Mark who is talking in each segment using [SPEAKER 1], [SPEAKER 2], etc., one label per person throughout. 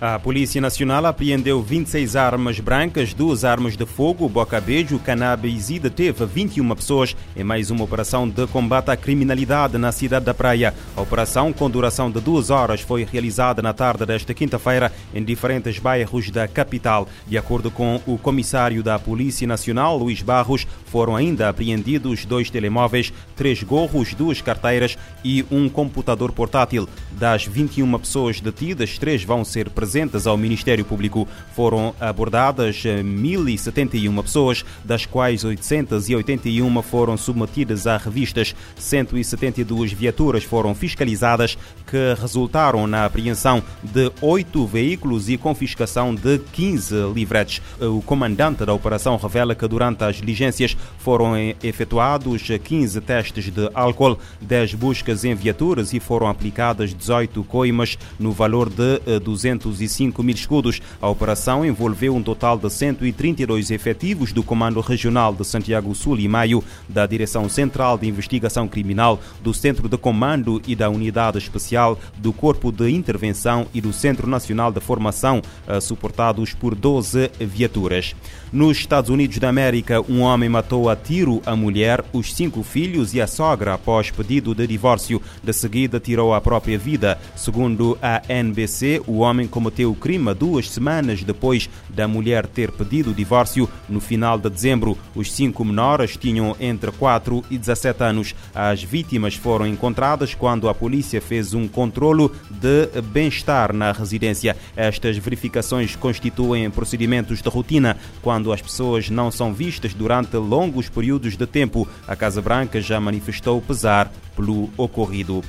[SPEAKER 1] A Polícia Nacional apreendeu 26 armas brancas, duas armas de fogo, boca-beijo, cannabis e deteve 21 pessoas em mais uma operação de combate à criminalidade na cidade da Praia. A operação, com duração de duas horas, foi realizada na tarde desta quinta-feira em diferentes bairros da capital. De acordo com o comissário da Polícia Nacional, Luís Barros, foram ainda apreendidos dois telemóveis, três gorros, duas carteiras e um computador portátil. Das 21 pessoas detidas, três vão ser presentes presentes ao Ministério Público. Foram abordadas 1.071 pessoas, das quais 881 foram submetidas a revistas. 172 viaturas foram fiscalizadas, que resultaram na apreensão de oito veículos e confiscação de 15 livretes. O comandante da operação revela que durante as diligências foram efetuados 15 testes de álcool, 10 buscas em viaturas e foram aplicadas 18 coimas no valor de 200 205 mil escudos. A operação envolveu um total de 132 efetivos do Comando Regional de Santiago Sul e Maio, da Direção Central de Investigação Criminal, do Centro de Comando e da Unidade Especial, do Corpo de Intervenção e do Centro Nacional de Formação, eh, suportados por 12 viaturas. Nos Estados Unidos da América, um homem matou a tiro a mulher, os cinco filhos e a sogra após pedido de divórcio. De seguida, tirou a própria vida. Segundo a NBC, o homem cometeu o crime duas semanas depois da mulher ter pedido o divórcio no final de dezembro. Os cinco menores tinham entre 4 e 17 anos. As vítimas foram encontradas quando a polícia fez um controlo de bem-estar na residência. Estas verificações constituem procedimentos de rotina quando as pessoas não são vistas durante longos períodos de tempo. A Casa Branca já manifestou pesar pelo ocorrido.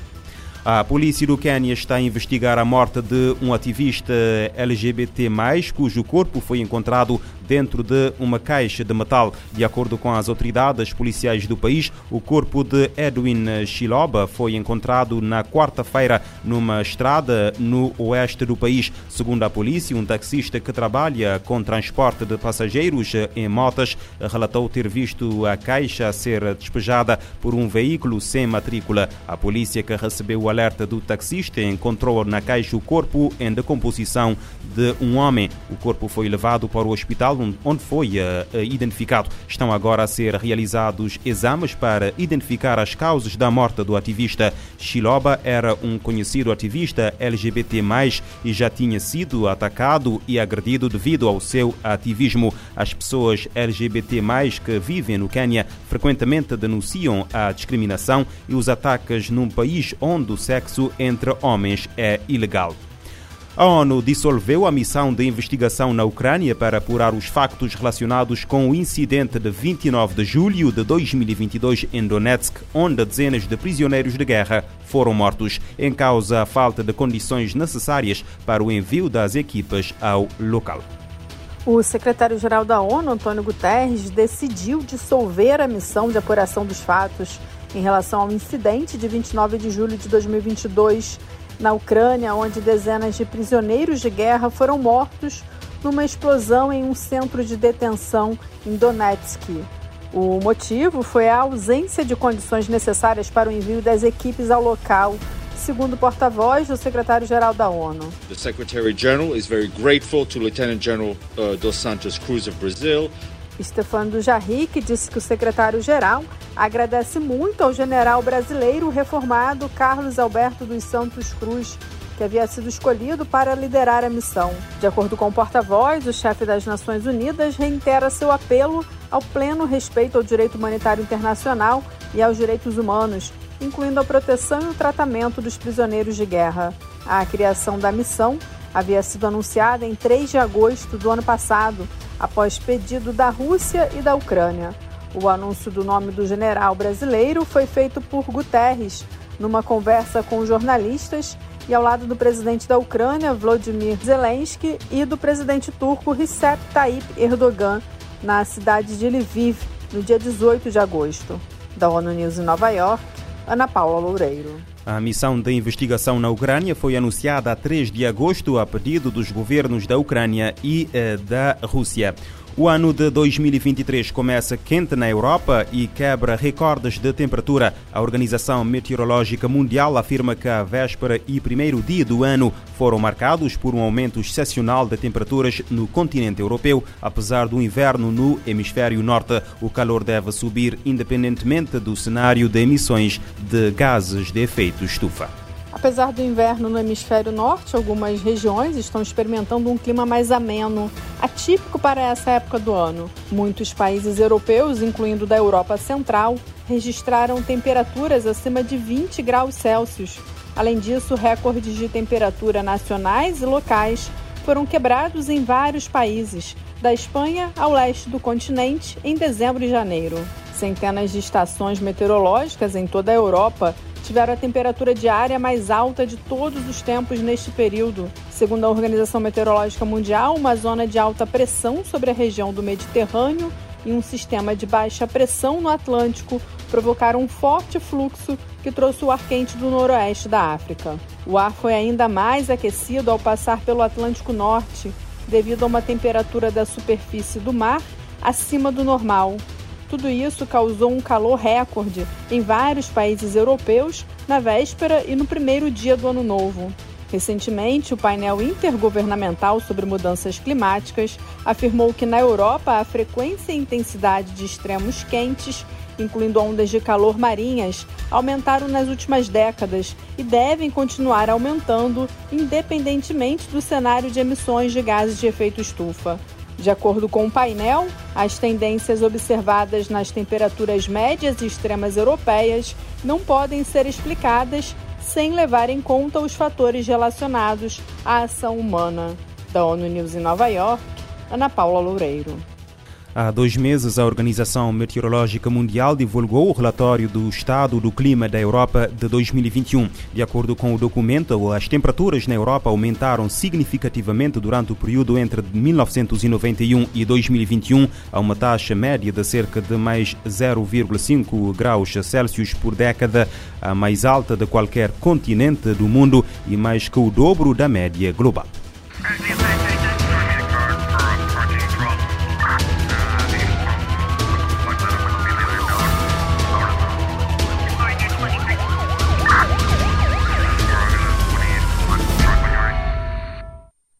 [SPEAKER 1] A polícia do Quênia está a investigar a morte de um ativista LGBT+, cujo corpo foi encontrado dentro de uma caixa de metal. De acordo com as autoridades policiais do país, o corpo de Edwin Chiloba foi encontrado na quarta-feira numa estrada no oeste do país. Segundo a polícia, um taxista que trabalha com transporte de passageiros em motas relatou ter visto a caixa ser despejada por um veículo sem matrícula. A polícia que recebeu o alerta do taxista encontrou na caixa o corpo em decomposição de um homem. O corpo foi levado para o hospital onde foi uh, identificado. Estão agora a ser realizados exames para identificar as causas da morte do ativista. Chiloba era um conhecido ativista LGBT+, e já tinha sido atacado e agredido devido ao seu ativismo. As pessoas LGBT+, que vivem no Quênia frequentemente denunciam a discriminação e os ataques num país onde o sexo entre homens é ilegal. A ONU dissolveu a missão de investigação na Ucrânia para apurar os factos relacionados com o incidente de 29 de julho de 2022 em Donetsk, onde dezenas de prisioneiros de guerra foram mortos, em causa a falta de condições necessárias para o envio das equipas ao local.
[SPEAKER 2] O secretário-geral da ONU, Antônio Guterres, decidiu dissolver a missão de apuração dos fatos em relação ao incidente de 29 de julho de 2022 na Ucrânia, onde dezenas de prisioneiros de guerra foram mortos numa explosão em um centro de detenção em Donetsk. O motivo foi a ausência de condições necessárias para o envio das equipes ao local, segundo o porta-voz do secretário-geral da ONU.
[SPEAKER 3] The Secretary-General is very grateful to Lieutenant General uh, Dos Santos Cruz of Brazil
[SPEAKER 2] Stefano Dujarric disse que o secretário-geral agradece muito ao general brasileiro reformado Carlos Alberto dos Santos Cruz, que havia sido escolhido para liderar a missão. De acordo com o porta-voz, o chefe das Nações Unidas reitera seu apelo ao pleno respeito ao direito humanitário internacional e aos direitos humanos, incluindo a proteção e o tratamento dos prisioneiros de guerra. A criação da missão havia sido anunciada em 3 de agosto do ano passado após pedido da Rússia e da Ucrânia. O anúncio do nome do general brasileiro foi feito por Guterres numa conversa com jornalistas e ao lado do presidente da Ucrânia, Volodymyr Zelensky, e do presidente turco Recep Tayyip Erdogan, na cidade de Lviv, no dia 18 de agosto. Da ONU News em Nova York, Ana Paula Loureiro.
[SPEAKER 1] A missão de investigação na Ucrânia foi anunciada a 3 de agosto a pedido dos governos da Ucrânia e eh, da Rússia. O ano de 2023 começa quente na Europa e quebra recordes de temperatura. A Organização Meteorológica Mundial afirma que a véspera e primeiro dia do ano foram marcados por um aumento excepcional de temperaturas no continente europeu. Apesar do inverno no hemisfério norte, o calor deve subir independentemente do cenário de emissões de gases de efeito estufa.
[SPEAKER 2] Apesar do inverno no hemisfério norte, algumas regiões estão experimentando um clima mais ameno, atípico para essa época do ano. Muitos países europeus, incluindo da Europa Central, registraram temperaturas acima de 20 graus Celsius. Além disso, recordes de temperatura nacionais e locais foram quebrados em vários países, da Espanha ao leste do continente, em dezembro e janeiro. Centenas de estações meteorológicas em toda a Europa tiveram a temperatura diária mais alta de todos os tempos neste período. Segundo a Organização Meteorológica Mundial, uma zona de alta pressão sobre a região do Mediterrâneo e um sistema de baixa pressão no Atlântico provocaram um forte fluxo que trouxe o ar quente do noroeste da África. O ar foi ainda mais aquecido ao passar pelo Atlântico Norte, devido a uma temperatura da superfície do mar acima do normal, tudo isso causou um calor recorde em vários países europeus na véspera e no primeiro dia do ano novo. Recentemente, o painel intergovernamental sobre mudanças climáticas afirmou que na Europa a frequência e intensidade de extremos quentes, incluindo ondas de calor marinhas, aumentaram nas últimas décadas e devem continuar aumentando, independentemente do cenário de emissões de gases de efeito estufa. De acordo com o painel, as tendências observadas nas temperaturas médias e extremas europeias não podem ser explicadas sem levar em conta os fatores relacionados à ação humana. Da ONU News em Nova York, Ana Paula Loureiro.
[SPEAKER 1] Há dois meses, a Organização Meteorológica Mundial divulgou o relatório do estado do clima da Europa de 2021. De acordo com o documento, as temperaturas na Europa aumentaram significativamente durante o período entre 1991 e 2021, a uma taxa média de cerca de mais 0,5 graus Celsius por década, a mais alta de qualquer continente do mundo e mais que o dobro da média global.